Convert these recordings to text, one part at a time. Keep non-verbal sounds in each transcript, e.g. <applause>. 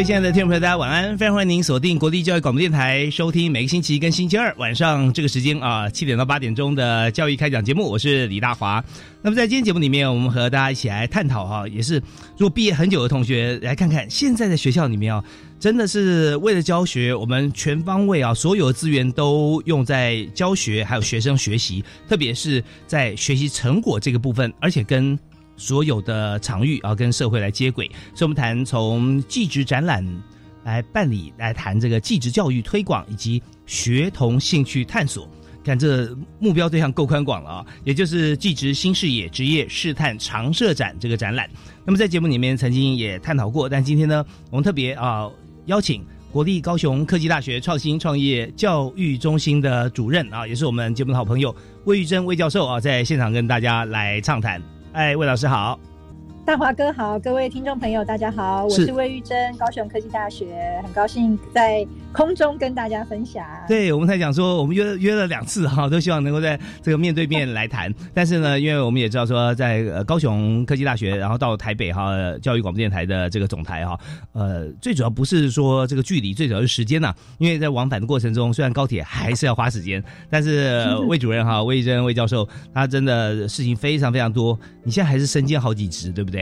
各位亲爱的听众朋友，大家晚安！非常欢迎您锁定国立教育广播电台，收听每个星期一跟星期二晚上这个时间啊，七点到八点钟的教育开讲节目。我是李大华。那么在今天节目里面，我们和大家一起来探讨哈，也是如果毕业很久的同学来看看，现在的学校里面啊，真的是为了教学，我们全方位啊，所有的资源都用在教学，还有学生学习，特别是在学习成果这个部分，而且跟。所有的场域啊，跟社会来接轨，所以我们谈从技职展览来办理，来谈这个技职教育推广以及学童兴趣探索。看这目标对象够宽广了啊，也就是技职新视野职业试探常设展这个展览。那么在节目里面曾经也探讨过，但今天呢，我们特别啊邀请国立高雄科技大学创新创业教育中心的主任啊，也是我们节目的好朋友魏玉珍魏教授啊，在现场跟大家来畅谈。哎，魏老师好，大华哥好，各位听众朋友大家好，我是魏玉珍，高雄科技大学，很高兴在。空中跟大家分享，对，我们才讲说，我们约约了两次哈，都希望能够在这个面对面来谈。但是呢，因为我们也知道说，在高雄科技大学，然后到台北哈教育广播电台的这个总台哈，呃，最主要不是说这个距离，最主要是时间呐。因为在往返的过程中，虽然高铁还是要花时间，但是魏主任哈、魏玉珍、魏教授，他真的事情非常非常多。你现在还是身兼好几职，对不对？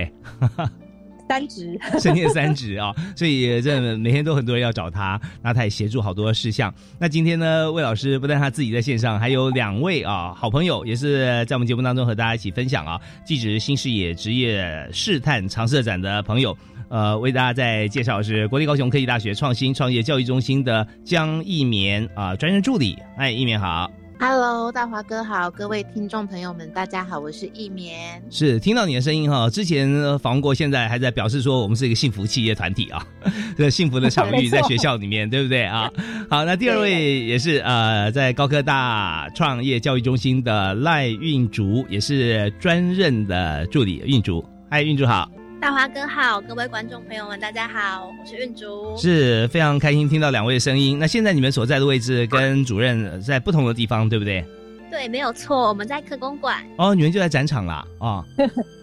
三职，<laughs> 深夜三职啊，所以这每天都很多人要找他，那他也协助好多事项。那今天呢，魏老师不但他自己在线上，还有两位啊好朋友，也是在我们节目当中和大家一起分享啊，即职新视野职业试探长设展的朋友，呃，为大家在介绍是国立高雄科技大学创新创业教育中心的江一棉啊专任助理，哎，一棉好。Hello，大华哥好，各位听众朋友们，大家好，我是易棉。是听到你的声音哈，之前访问过，现在还在表示说我们是一个幸福企业团体啊，<laughs> 这幸福的场域在学校里面，<laughs> 对不对啊？好，那第二位也是呃，在高科大创业教育中心的赖运竹，也是专任的助理运竹。嗨，运竹好。大华哥好，各位观众朋友们，大家好，我是运竹，是非常开心听到两位的声音。那现在你们所在的位置跟主任在不同的地方，对不对？对，没有错，我们在科公馆。哦，你们就在展场啦，啊。<laughs>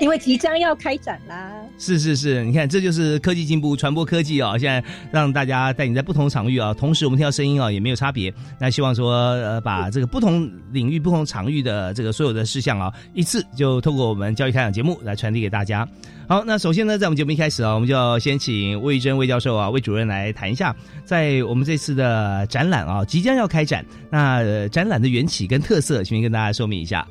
因为即将要开展啦，是是是，你看这就是科技进步，传播科技啊！现在让大家带你在不同场域啊，同时我们听到声音啊也没有差别。那希望说呃，把这个不同领域、不同场域的这个所有的事项啊，一次就透过我们教育开讲节目来传递给大家。好，那首先呢，在我们节目一开始啊，我们就要先请魏珍魏教授啊，魏主任来谈一下，在我们这次的展览啊，即将要开展，那展览的缘起跟特色，请跟大家说明一下。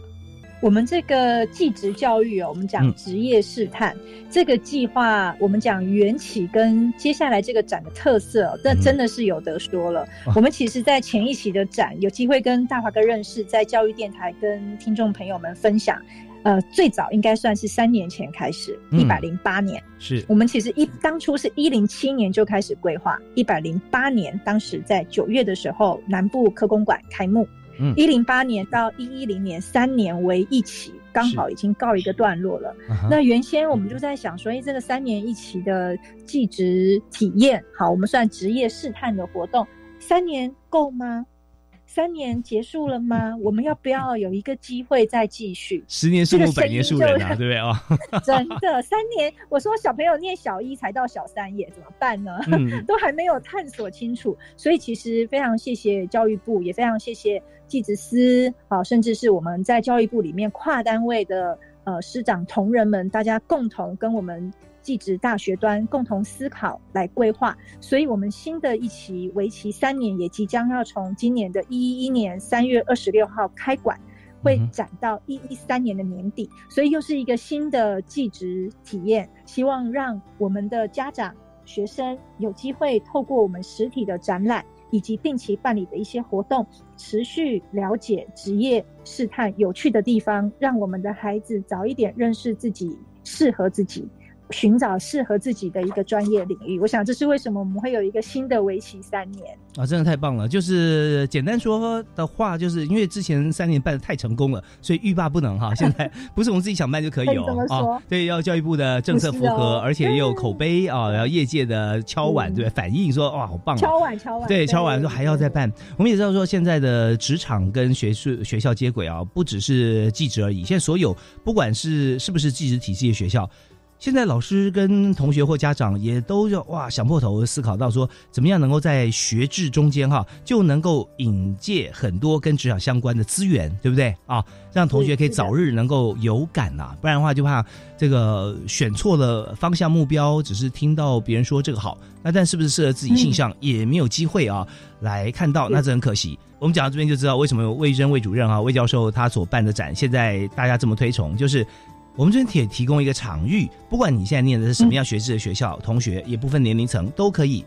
我们这个技职教育哦，我们讲职业试探这个计划，我们讲缘起跟接下来这个展的特色，那真的是有得说了。我们其实，在前一期的展有机会跟大华哥认识，在教育电台跟听众朋友们分享。呃，最早应该算是三年前开始，一百零八年，是我们其实一当初是一零七年就开始规划，一百零八年当时在九月的时候，南部科工馆开幕。一零八年到一一零年三年为一期，刚好已经告一个段落了。那原先我们就在想说，哎，这个三年一期的技职体验，好，我们算职业试探的活动，三年够吗？三年结束了吗？我们要不要有一个机会再继续？十年树木，百年树人啊，对不对啊？<laughs> 真的，三年，我说小朋友念小一才到小三耶，怎么办呢？<laughs> 都还没有探索清楚，所以其实非常谢谢教育部，也非常谢谢技职司，好，甚至是我们在教育部里面跨单位的呃师长同仁们，大家共同跟我们。技职大学端共同思考来规划，所以我们新的一期为期三年，也即将要从今年的一一一年三月二十六号开馆，会展到一一三年的年底，所以又是一个新的技职体验，希望让我们的家长、学生有机会透过我们实体的展览以及定期办理的一些活动，持续了解职业试探有趣的地方，让我们的孩子早一点认识自己，适合自己。寻找适合自己的一个专业领域，我想这是为什么我们会有一个新的为期三年啊！真的太棒了。就是简单说的话，就是因为之前三年办的太成功了，所以欲罢不能哈。现在 <laughs> 不是我们自己想办就可以哦啊！对，要教育部的政策符合，而且也有口碑啊，然后业界的敲碗对反应说哇好棒，敲碗敲碗，对敲碗说还要再办。我们也知道说现在的职场跟学术学校接轨啊，不只是技职而已。现在所有不管是是不是技职体系的学校。现在老师跟同学或家长也都要哇想破头思考到说，怎么样能够在学制中间哈就能够引介很多跟职场相关的资源，对不对啊？让同学可以早日能够有感呐，不然的话就怕这个选错了方向目标，只是听到别人说这个好，那但是不是适合自己性向也没有机会啊来看到，那这很可惜。我们讲到这边就知道为什么魏征魏主任啊魏教授他所办的展现在大家这么推崇，就是。我们这边也提供一个场域，不管你现在念的是什么样学制的学校，同学也不分年龄层，都可以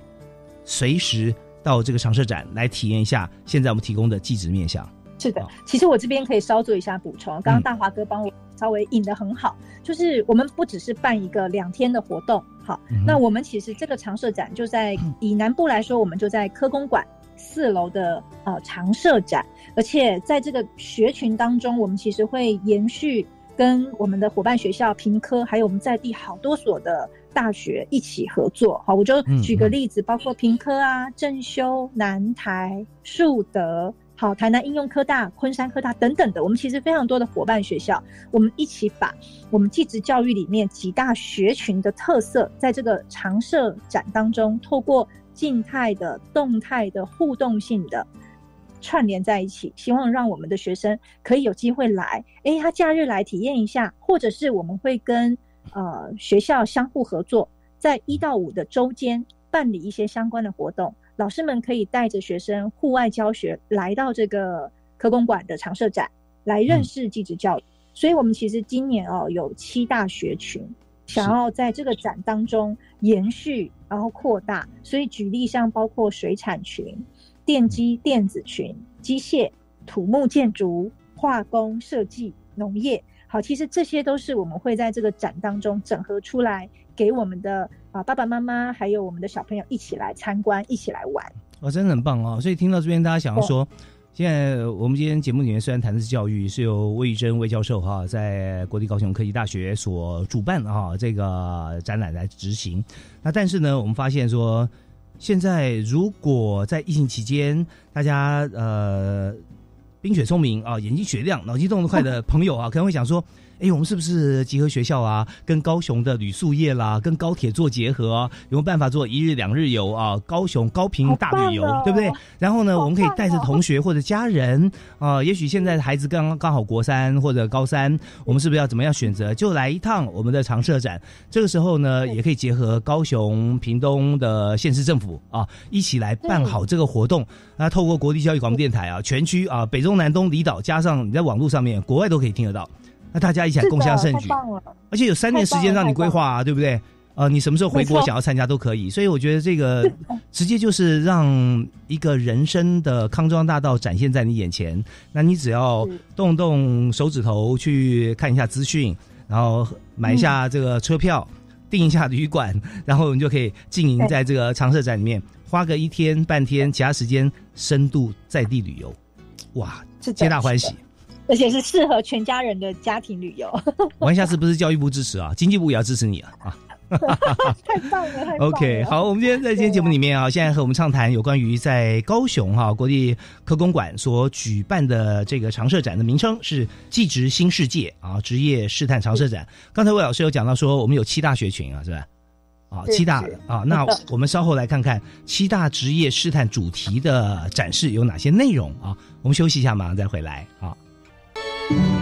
随时到这个常设展来体验一下现在我们提供的技职面向。是的，其实我这边可以稍做一下补充。刚刚大华哥帮我稍微引的很好，就是我们不只是办一个两天的活动，好，那我们其实这个常设展就在以南部来说，我们就在科工馆四楼的呃常设展，而且在这个学群当中，我们其实会延续。跟我们的伙伴学校平科，还有我们在地好多所的大学一起合作。好，我就举个例子，包括平科啊、正修、南台、树德，好，台南应用科大、昆山科大等等的，我们其实非常多的伙伴学校，我们一起把我们技职教育里面几大学群的特色，在这个常设展当中，透过静态的、动态的、互动性的。串联在一起，希望让我们的学生可以有机会来，哎，他假日来体验一下，或者是我们会跟呃学校相互合作，在一到五的周间办理一些相关的活动，老师们可以带着学生户外教学来到这个科工馆的常设展，来认识技职教育。所以，我们其实今年哦有七大学群，想要在这个展当中延续，然后扩大。所以，举例像包括水产群。电机电子群、机械、土木建筑、化工设计、农业，好，其实这些都是我们会在这个展当中整合出来，给我们的啊爸爸妈妈还有我们的小朋友一起来参观，一起来玩。哦，真的很棒哦！所以听到这边，大家想要说，现在我们今天节目里面虽然谈的是教育，是由魏玉珍魏教授哈在国立高雄科技大学所主办哈这个展览来执行，那但是呢，我们发现说。现在，如果在疫情期间，大家呃，冰雪聪明啊，眼睛雪亮，脑筋动得快的朋友啊，可能会想说。哎，我们是不是集合学校啊？跟高雄的旅宿业啦，跟高铁做结合，有没有办法做一日两日游啊？高雄高频大旅游，对不对？然后呢，我们可以带着同学或者家人啊，也许现在的孩子刚刚刚好国三或者高三，我们是不是要怎么样选择？就来一趟我们的常设展。这个时候呢，也可以结合高雄、屏东的县市政府啊，一起来办好这个活动。那透过国立教育广播电台啊，全区啊，北中南东离岛，加上你在网络上面，国外都可以听得到。那大家一起来共襄盛举，而且有三年时间让你规划啊，对不对？呃，你什么时候回国想要参加都可以。所以我觉得这个直接就是让一个人生的康庄大道展现在你眼前。那你只要动动手指头去看一下资讯，然后买一下这个车票，订一下旅馆，然后你就可以经营在这个长社展里面，花个一天半天，其他时间深度在地旅游，哇，皆大欢喜。而且是适合全家人的家庭旅游。玩下次不是教育部支持啊，经济部也要支持你啊！啊，<laughs> 太棒了，太棒了。OK，好，我们今天在今天节目里面啊，现在和我们畅谈有关于在高雄哈国立科工馆所举办的这个常设展的名称是“技职新世界”啊，职业试探常设展。刚才魏老师有讲到说，我们有七大学群啊，是吧？啊，七大啊，那我们稍后来看看七大职业试探主题的展示有哪些内容啊？我们休息一下，马上再回来啊。Thank you.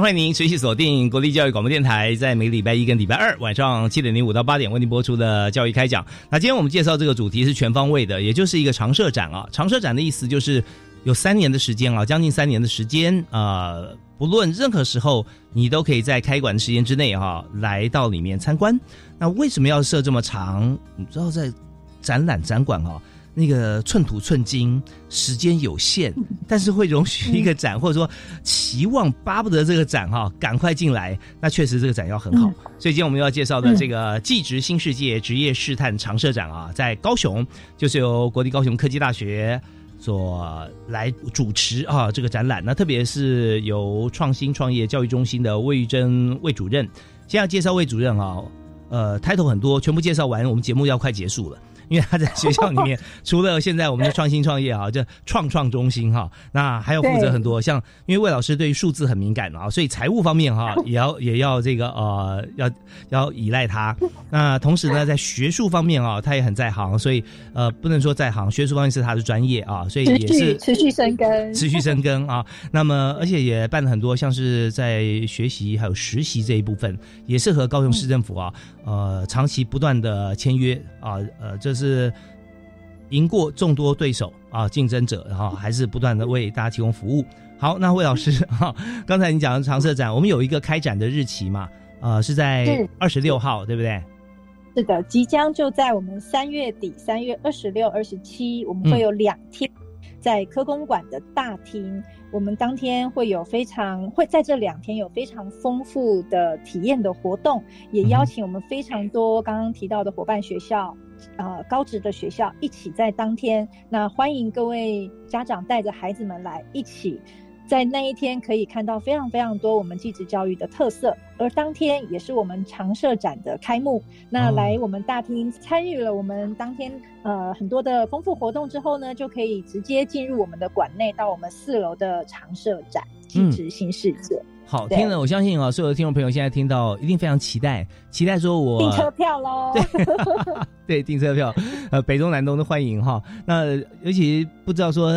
欢迎您持续锁定国立教育广播电台，在每个礼拜一跟礼拜二晚上七点零五到八点为您播出的教育开讲。那今天我们介绍这个主题是全方位的，也就是一个常设展啊。常设展的意思就是有三年的时间啊，将近三年的时间啊，不论任何时候，你都可以在开馆的时间之内哈，来到里面参观。那为什么要设这么长？你知道在展览展馆哈？那个寸土寸金，时间有限，<laughs> 但是会容许一个展，或者说期望巴不得这个展哈赶快进来，那确实这个展要很好。所以今天我们要介绍的这个“技职新世界职业试探常设展”啊，在高雄，就是由国立高雄科技大学所来主持啊这个展览。那特别是由创新创业教育中心的魏玉珍魏主任，先要介绍魏主任啊，呃，title 很多，全部介绍完，我们节目要快结束了。因为他在学校里面，<laughs> 除了现在我们的创新创业啊，这创创中心哈，那还要负责很多像，因为魏老师对于数字很敏感啊，所以财务方面哈，<laughs> 也要也要这个呃，要要依赖他。那同时呢，在学术方面啊，他也很在行，所以呃，不能说在行，学术方面是他的专业啊，所以也是持续生根，持续生根 <laughs> 啊。那么而且也办了很多，像是在学习还有实习这一部分，也是和高雄市政府啊，呃，长期不断的签约啊，呃，这。是赢过众多对手啊，竞争者，然后 <laughs> 还是不断的为大家提供服务。好，那魏老师 <laughs> 哈，刚才你讲的长设展，我们有一个开展的日期嘛？呃，是在二十六号，对不对？是的，即将就在我们三月底，三月二十六、二十七，我们会有两天在科工馆的大厅。我们当天会有非常会在这两天有非常丰富的体验的活动，也邀请我们非常多刚刚提到的伙伴学校，呃，高职的学校一起在当天。那欢迎各位家长带着孩子们来一起。在那一天可以看到非常非常多我们继职教育的特色，而当天也是我们常设展的开幕。那来我们大厅参与了我们当天呃很多的丰富活动之后呢，就可以直接进入我们的馆内，到我们四楼的常设展继职新世界。好，听了我相信啊，所有的听众朋友现在听到一定非常期待，期待说我订车票喽。<laughs> 对，订车票，呃，北中南东都欢迎哈。那尤其不知道说。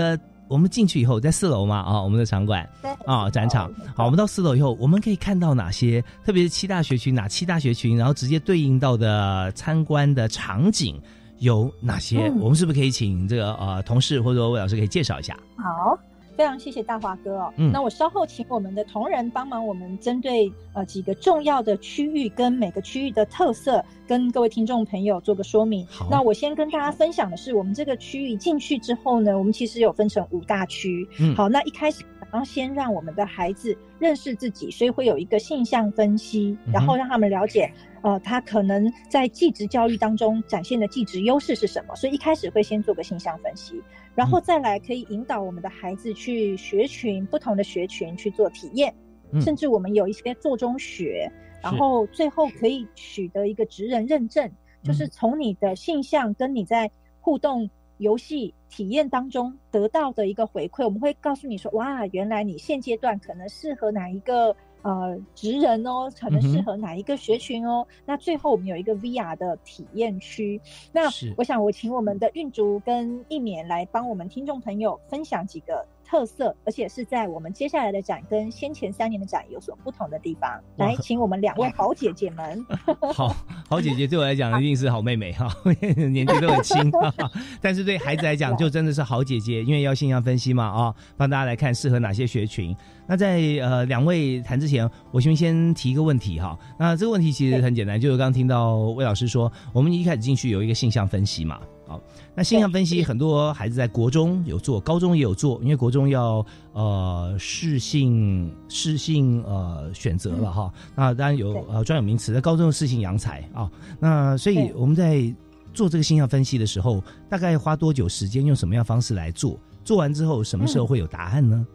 我们进去以后，在四楼嘛，啊，我们的场馆，啊，展场。好，我们到四楼以后，我们可以看到哪些？特别是七大学群，哪七大学群？然后直接对应到的参观的场景有哪些？我们是不是可以请这个呃同事或者魏老师可以介绍一下？好。非常谢谢大华哥哦，那我稍后请我们的同仁帮忙，我们针对呃几个重要的区域跟每个区域的特色，跟各位听众朋友做个说明。好那我先跟大家分享的是，我们这个区域进去之后呢，我们其实有分成五大区。嗯，好，那一开始然后先让我们的孩子认识自己，所以会有一个性向分析，然后让他们了解。呃，他可能在技职教育当中展现的技职优势是什么？所以一开始会先做个性向分析，然后再来可以引导我们的孩子去学群不同的学群去做体验，甚至我们有一些做中学，然后最后可以取得一个职人认证，就是从你的性向跟你在互动游戏体验当中得到的一个回馈，我们会告诉你说，哇，原来你现阶段可能适合哪一个。呃，职人哦，可能适合哪一个学群哦？那最后我们有一个 VR 的体验区。那我想我请我们的运竹跟一勉来帮我们听众朋友分享几个特色，而且是在我们接下来的展跟先前三年的展有所不同的地方。来，请我们两位好姐姐们。<laughs> 好好姐姐对我来讲一定是好妹妹 <laughs> 哈，年纪都很轻，<laughs> 但是对孩子来讲就真的是好姐姐，因为要性象分析嘛啊，帮大家来看适合哪些学群。那在呃两位谈之前，我先先提一个问题哈。那这个问题其实很简单，就是刚刚听到魏老师说，我们一开始进去有一个性向分析嘛。好，那性向分析很多孩子在国中有做，高中也有做，因为国中要呃适性适性呃选择了哈。那当然有呃专有名词，在高中适性扬才啊。那所以我们在做这个性向分析的时候，大概花多久时间？用什么样方式来做？做完之后，什么时候会有答案呢？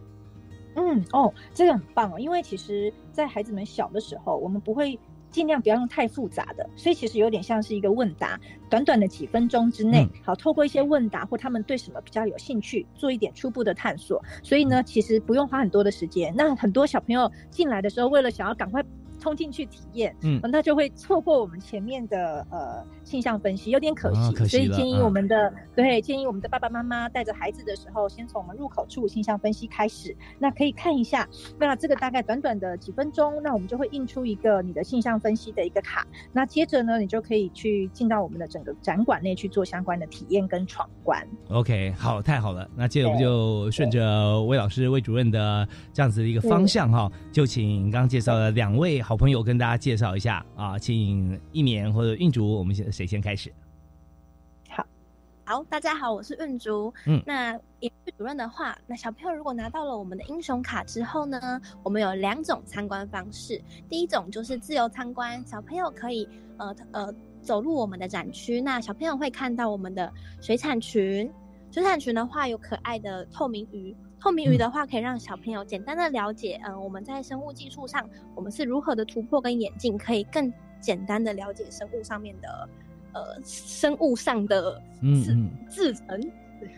嗯哦，这个很棒哦，因为其实，在孩子们小的时候，我们不会尽量不要用太复杂的，所以其实有点像是一个问答，短短的几分钟之内，好，透过一些问答或他们对什么比较有兴趣，做一点初步的探索。所以呢，其实不用花很多的时间。那很多小朋友进来的时候，为了想要赶快。冲进去体验，嗯，那就会错过我们前面的呃性向分析，有点可惜。可惜所以建议我们的对建议我们的爸爸妈妈带着孩子的时候，先从我们入口处性向分析开始。那可以看一下，那这个大概短短的几分钟，那我们就会印出一个你的性向分析的一个卡。那接着呢，你就可以去进到我们的整个展馆内去做相关的体验跟闯关。OK，好，太好了。那接着我们就顺着魏老师、魏主任的这样子的一个方向哈，就请刚刚介绍的两位好朋友跟大家介绍一下啊，请一棉或者运竹，我们先谁先开始？好，好，大家好，我是运竹。嗯，那尹主任的话，那小朋友如果拿到了我们的英雄卡之后呢，我们有两种参观方式。第一种就是自由参观，小朋友可以呃呃走入我们的展区，那小朋友会看到我们的水产群。水产群的话，有可爱的透明鱼。透明鱼的话，可以让小朋友简单的了解，嗯，我们在生物技术上，我们是如何的突破跟演进，可以更简单的了解生物上面的，呃，生物上的自自成。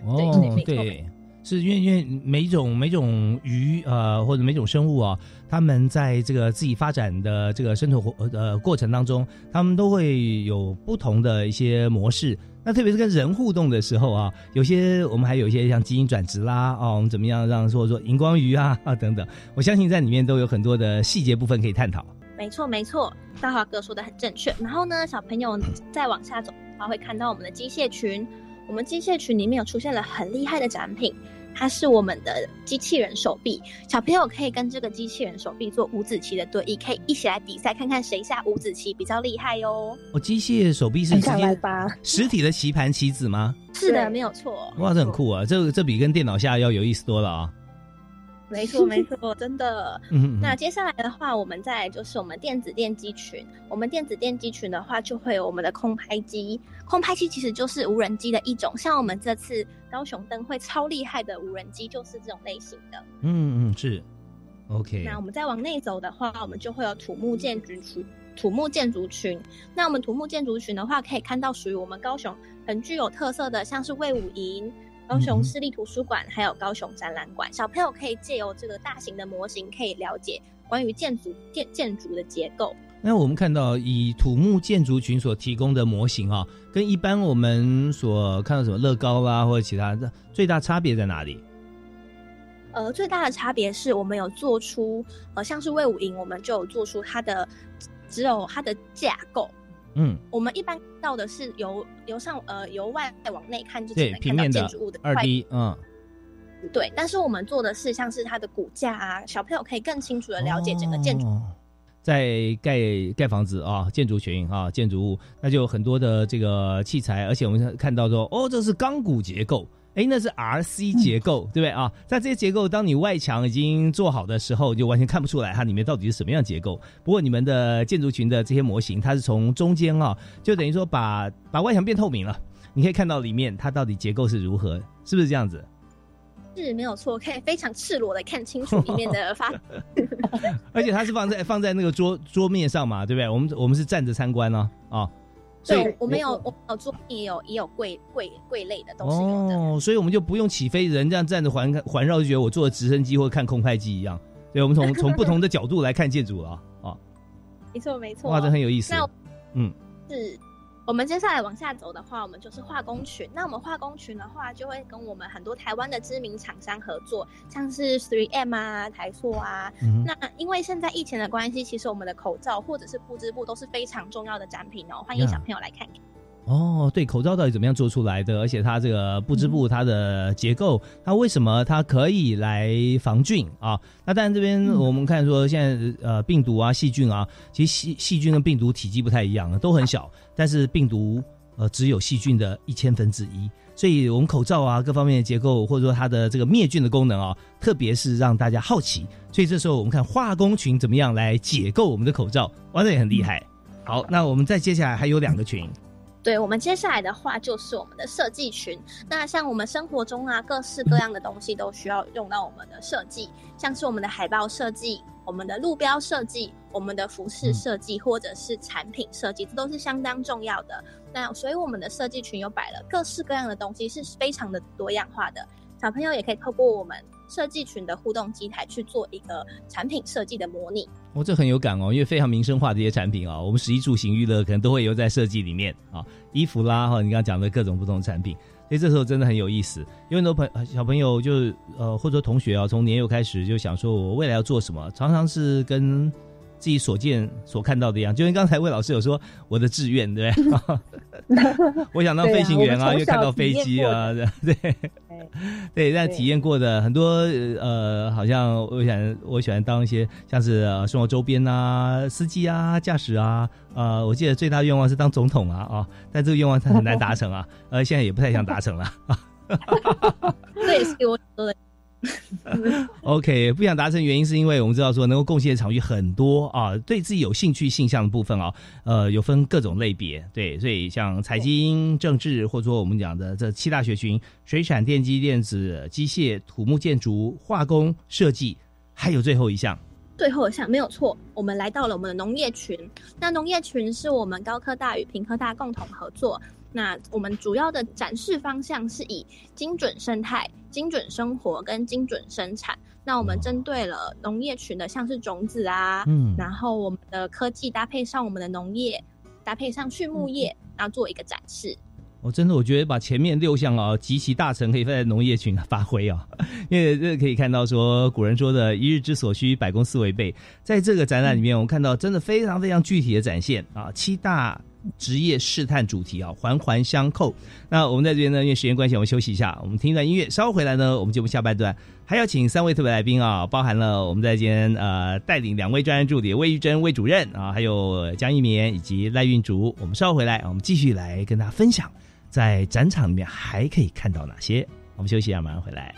哦，对，是因为因为每种每种鱼呃或者每种生物啊，他们在这个自己发展的这个生存活呃过程当中，他们都会有不同的一些模式。那特别是跟人互动的时候啊，有些我们还有一些像基因转殖啦，哦，我们怎么样让说说荧光鱼啊啊等等，我相信在里面都有很多的细节部分可以探讨。没错没错，大华哥说的很正确。然后呢，小朋友再往下走，他会看到我们的机械群，我们机械群里面有出现了很厉害的展品。它是我们的机器人手臂，小朋友可以跟这个机器人手臂做五子棋的对弈，可以一起来比赛，看看谁下五子棋比较厉害哟。哦，机械手臂是直接实体的棋盘棋子吗？是的，没有错。哇，这很酷啊！这这比跟电脑下要有意思多了啊。没错，没错，真的。<laughs> 那接下来的话，我们再就是我们电子电机群。我们电子电机群的话，就会有我们的空拍机。空拍机其实就是无人机的一种，像我们这次高雄灯会超厉害的无人机，就是这种类型的。嗯嗯，是。OK。那我们再往内走的话，我们就会有土木建筑群。土木建筑群。那我们土木建筑群的话，可以看到属于我们高雄很具有特色的，像是魏武营。高雄市立图书馆还有高雄展览馆，小朋友可以借由这个大型的模型，可以了解关于建筑建建筑的结构。那我们看到以土木建筑群所提供的模型啊，跟一般我们所看到什么乐高啊或者其他的最大差别在哪里？呃，最大的差别是我们有做出呃，像是魏武营，我们就有做出它的只有它的架构。嗯，我们一般到的是由由上呃由外往内看，就只能看到建筑物的二 D，嗯，对。但是我们做的是像是它的骨架啊，小朋友可以更清楚的了解整个建筑。在盖盖房子啊，建筑群啊，建筑物，那就有很多的这个器材，而且我们看到说，哦，这是钢骨结构。哎，那是 RC 结构，对不对啊？在这些结构，当你外墙已经做好的时候，就完全看不出来它里面到底是什么样结构。不过你们的建筑群的这些模型，它是从中间啊，就等于说把把外墙变透明了，你可以看到里面它到底结构是如何，是不是这样子？是没有错，可以非常赤裸的看清楚里面的发。<laughs> 而且它是放在放在那个桌桌面上嘛，对不对？我们我们是站着参观呢，啊。对，我们有，我有桌也有也有柜柜柜类的都是有的。哦，所以我们就不用起飞，人这样站着环环绕，就觉得我坐直升机或看空拍机一样。对，我们从从不同的角度来看建筑了啊。<laughs> 没错，没错。哇，这很有意思。那嗯，是。我们接下来往下走的话，我们就是化工群。那我们化工群的话，就会跟我们很多台湾的知名厂商合作，像是 Three M 啊、台塑啊。那因为现在疫情的关系，其实我们的口罩或者是布织布都是非常重要的展品哦。欢迎小朋友来看看。哦，对，口罩到底怎么样做出来的？而且它这个布织布它的结构，它为什么它可以来防菌啊？那当然这边我们看说现在呃病毒啊细菌啊，其实细细菌跟病毒体积不太一样，都很小，但是病毒呃只有细菌的一千分之一，所以我们口罩啊各方面的结构或者说它的这个灭菌的功能啊，特别是让大家好奇，所以这时候我们看化工群怎么样来解构我们的口罩，哇，这也很厉害。好，那我们再接下来还有两个群。对我们接下来的话就是我们的设计群。那像我们生活中啊，各式各样的东西都需要用到我们的设计，像是我们的海报设计、我们的路标设计、我们的服饰设计，或者是产品设计，这都是相当重要的。那所以我们的设计群有摆了各式各样的东西，是非常的多样化的。小朋友也可以透过我们设计群的互动机台去做一个产品设计的模拟。哦，这很有感哦，因为非常民生化的一些产品啊，我们食衣住行娱乐可能都会有在设计里面啊，衣服啦哈，你刚刚讲的各种不同的产品，所以这时候真的很有意思。有很多朋小朋友就呃，或者说同学啊，从年幼开始就想说我未来要做什么，常常是跟。自己所见所看到的一样，就跟刚才魏老师有说我的志愿，对不对？<laughs> 我想当飞行员啊，因为看到飞机啊，对对，在体验过的很多呃，好像我想我喜欢当一些像是生活周边啊，司机啊，驾驶啊，呃，我记得最大愿望是当总统啊啊，但这个愿望很难达成啊，呃，现在也不太想达成了啊。这也是我说的。<laughs> OK，不想达成原因是因为我们知道说能够贡献的场域很多啊，对自己有兴趣性向的部分啊，呃，有分各种类别，对，所以像财经、政治，或者说我们讲的这七大学群：水产、电机、电子、机械、土木、建筑、化工、设计，还有最后一项。最后一项没有错，我们来到了我们的农业群。那农业群是我们高科大与平科大共同合作。那我们主要的展示方向是以精准生态、精准生活跟精准生产。那我们针对了农业群的，像是种子啊，嗯，然后我们的科技搭配上我们的农业，搭配上畜牧业，然后做一个展示。我真的我觉得把前面六项啊集其大成，可以放在农业群发挥啊，<laughs> 因为这可以看到说古人说的一日之所需，百公司为备。在这个展览里面，我们看到真的非常非常具体的展现啊，七大。职业试探主题啊，环环相扣。那我们在这边呢，因为时间关系，我们休息一下，我们听一段音乐。稍后回来呢，我们节目下半段还要请三位特别来宾啊，包含了我们在今天呃带领两位专业助理魏玉珍魏主任啊，还有江一绵以及赖运竹。我们稍后回来，我们继续来跟大家分享，在展场里面还可以看到哪些。我们休息一下，马上回来。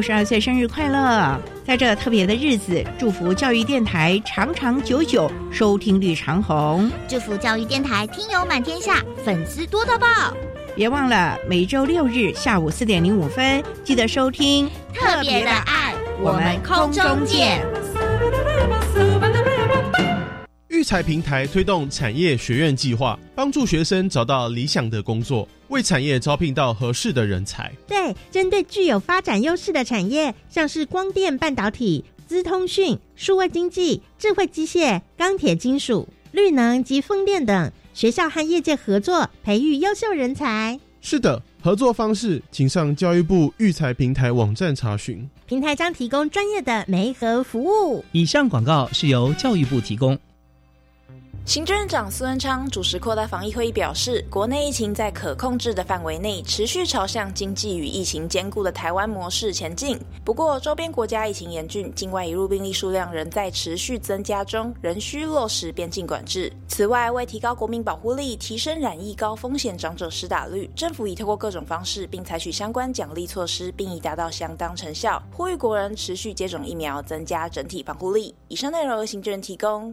六十二岁生日快乐！在这特别的日子，祝福教育电台长长久久，收听率长虹。祝福教育电台听友满天下，粉丝多到爆！别忘了每周六日下午四点零五分，记得收听特别的爱。我们空中见。才平台推动产业学院计划，帮助学生找到理想的工作，为产业招聘到合适的人才。对，针对具有发展优势的产业，像是光电、半导体、资通讯、数位经济、智慧机械、钢铁、金属、绿能及风电等，学校和业界合作，培育优秀人才。是的，合作方式请上教育部育才平台网站查询。平台将提供专业的媒合服务。以上广告是由教育部提供。行政院长苏文昌主持扩大防疫会议，表示，国内疫情在可控制的范围内，持续朝向经济与疫情兼顾的台湾模式前进。不过，周边国家疫情严峻，境外移入病例数量仍在持续增加中，仍需落实边境管制。此外，为提高国民保护力，提升染疫高风险长者施打率，政府已透过各种方式，并采取相关奖励措施，并已达到相当成效，呼吁国人持续接种疫苗，增加整体防护力。以上内容由行政院提供。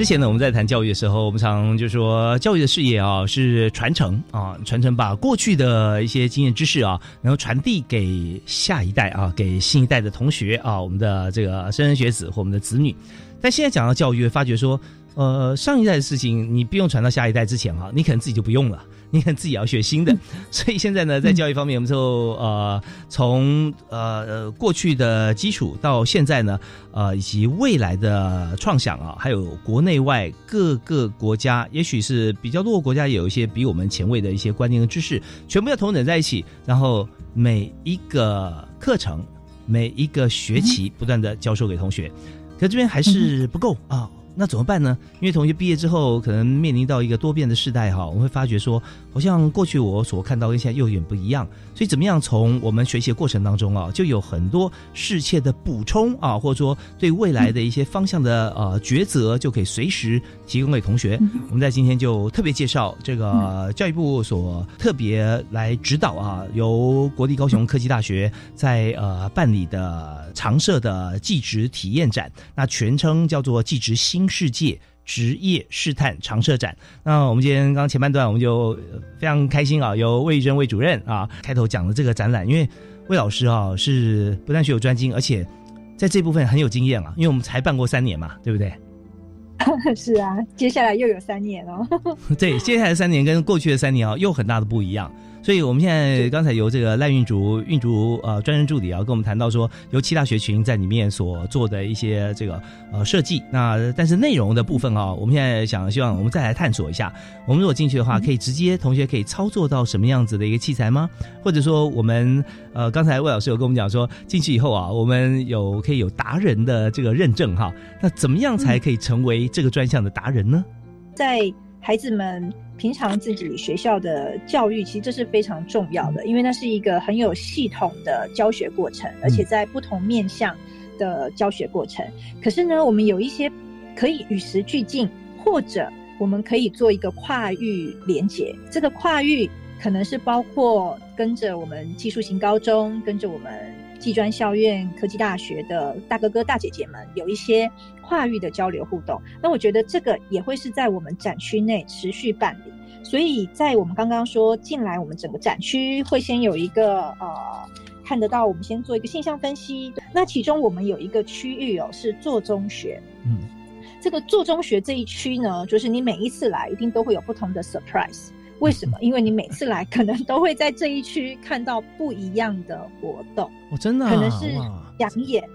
之前呢，我们在谈教育的时候，我们常就说教育的事业啊是传承啊，传承把过去的一些经验知识啊，然后传递给下一代啊，给新一代的同学啊，我们的这个莘莘学子或我们的子女。但现在讲到教育，发觉说，呃，上一代的事情你不用传到下一代之前啊，你可能自己就不用了。你可能自己要学新的，所以现在呢，在教育方面，我们就呃，从呃过去的基础到现在呢，呃，以及未来的创想啊，还有国内外各个国家，也许是比较多的国家，有一些比我们前卫的一些观念和知识，全部要同等在一起，然后每一个课程、每一个学期不断的教授给同学，可这边还是不够啊。那怎么办呢？因为同学毕业之后，可能面临到一个多变的时代哈，我们会发觉说，好像过去我所看到跟现在又有点不一样。所以怎么样从我们学习的过程当中啊，就有很多世切的补充啊，或者说对未来的一些方向的呃抉择，就可以随时提供给同学。我们在今天就特别介绍这个教育部所特别来指导啊，由国立高雄科技大学在呃办理的常设的技职体验展，那全称叫做技职。新世界职业试探常设展。那我们今天刚刚前半段，我们就非常开心啊，由魏玉珍魏主任啊开头讲了这个展览。因为魏老师啊是不但学有专精，而且在这部分很有经验啊。因为我们才办过三年嘛，对不对？<laughs> 是啊，接下来又有三年哦。<laughs> 对，接下来三年跟过去的三年啊，又很大的不一样。所以，我们现在刚才由这个赖运竹运竹呃专任助理啊，跟我们谈到说，由七大学群在里面所做的一些这个呃设计。那但是内容的部分啊，我们现在想希望我们再来探索一下。我们如果进去的话，可以直接同学可以操作到什么样子的一个器材吗？或者说，我们呃刚才魏老师有跟我们讲说，进去以后啊，我们有可以有达人的这个认证哈。那怎么样才可以成为这个专项的达人呢？在孩子们。平常自己学校的教育，其实这是非常重要的，因为那是一个很有系统的教学过程，而且在不同面向的教学过程。可是呢，我们有一些可以与时俱进，或者我们可以做一个跨域连接。这个跨域可能是包括跟着我们技术型高中，跟着我们技专校院、科技大学的大哥哥大姐姐们有一些。跨域的交流互动，那我觉得这个也会是在我们展区内持续办理。所以在我们刚刚说进来，我们整个展区会先有一个呃看得到，我们先做一个现象分析。那其中我们有一个区域哦是做中学，嗯，这个做中学这一区呢，就是你每一次来一定都会有不同的 surprise。为什么？<laughs> 因为你每次来可能都会在这一区看到不一样的活动。哦，真的，可能是养眼。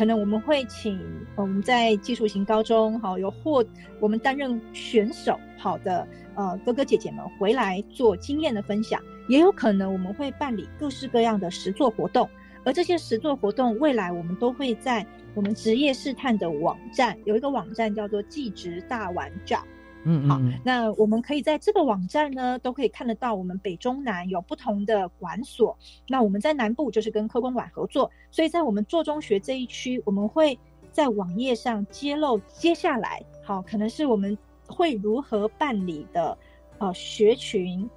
可能我们会请我们在技术型高中，好有获我们担任选手好的呃哥哥姐姐们回来做经验的分享，也有可能我们会办理各式各样的实作活动，而这些实作活动未来我们都会在我们职业试探的网站有一个网站叫做“技职大玩家”。嗯，好，那我们可以在这个网站呢，都可以看得到我们北中南有不同的馆所。那我们在南部就是跟科工馆合作，所以在我们做中学这一区，我们会在网页上揭露接下来，好，可能是我们会如何办理的，呃，学群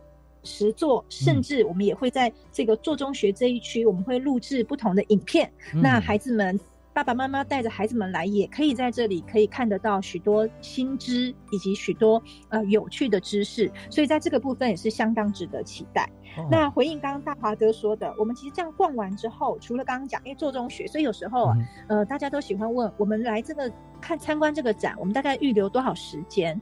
实作，甚至我们也会在这个做中学这一区，我们会录制不同的影片，那孩子们。爸爸妈妈带着孩子们来，也可以在这里可以看得到许多新知以及许多呃有趣的知识，所以在这个部分也是相当值得期待。那回应刚刚大华哥说的，我们其实这样逛完之后，除了刚刚讲，因为做中学，所以有时候啊，呃，大家都喜欢问我们来这个看参观这个展，我们大概预留多少时间？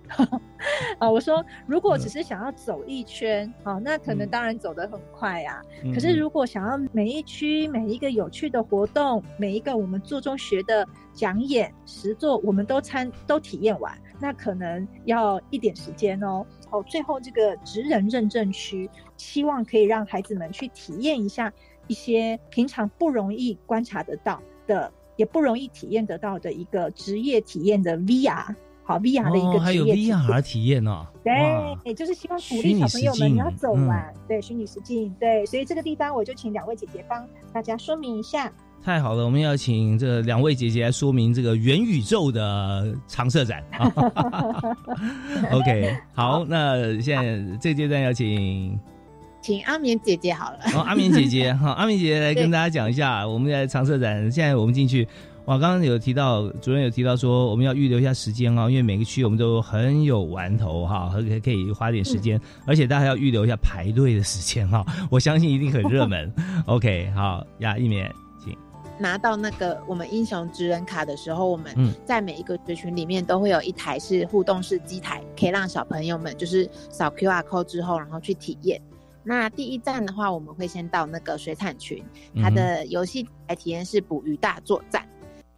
啊，<laughs> 我说如果只是想要走一圈，好，那可能当然走得很快呀。可是如果想要每一区每一个有趣的活动，每一个我们做中学的讲演实作，我们都参都体验完，那可能要一点时间哦。哦，最后这个职人认证区，希望可以让孩子们去体验一下一些平常不容易观察得到的，也不容易体验得到的一个职业体验的 VR，好 VR 的一个还有 VR 体验呢。对，就是希望鼓励小朋友们你要走完，对，虚拟实境，对，所以这个地方我就请两位姐姐帮大家说明一下。太好了，我们要请这两位姐姐来说明这个元宇宙的常设展。<laughs> <laughs> OK，好，那现在这阶段要请请阿棉姐姐好了。哦，阿棉姐姐，好，<laughs> 阿棉姐姐来跟大家讲一下，我们在常设展，现在我们进去，哇，刚刚有提到主任有提到说，我们要预留一下时间啊，因为每个区我们都很有玩头哈，可可可以花点时间，而且大家要预留一下排队的时间哈，我相信一定很热门。OK，好呀，一棉。拿到那个我们英雄职人卡的时候，我们在每一个学群里面都会有一台是互动式机台，可以让小朋友们就是扫 QR code 之后，然后去体验。那第一站的话，我们会先到那个水产群，它的游戏来体验是捕鱼大作战。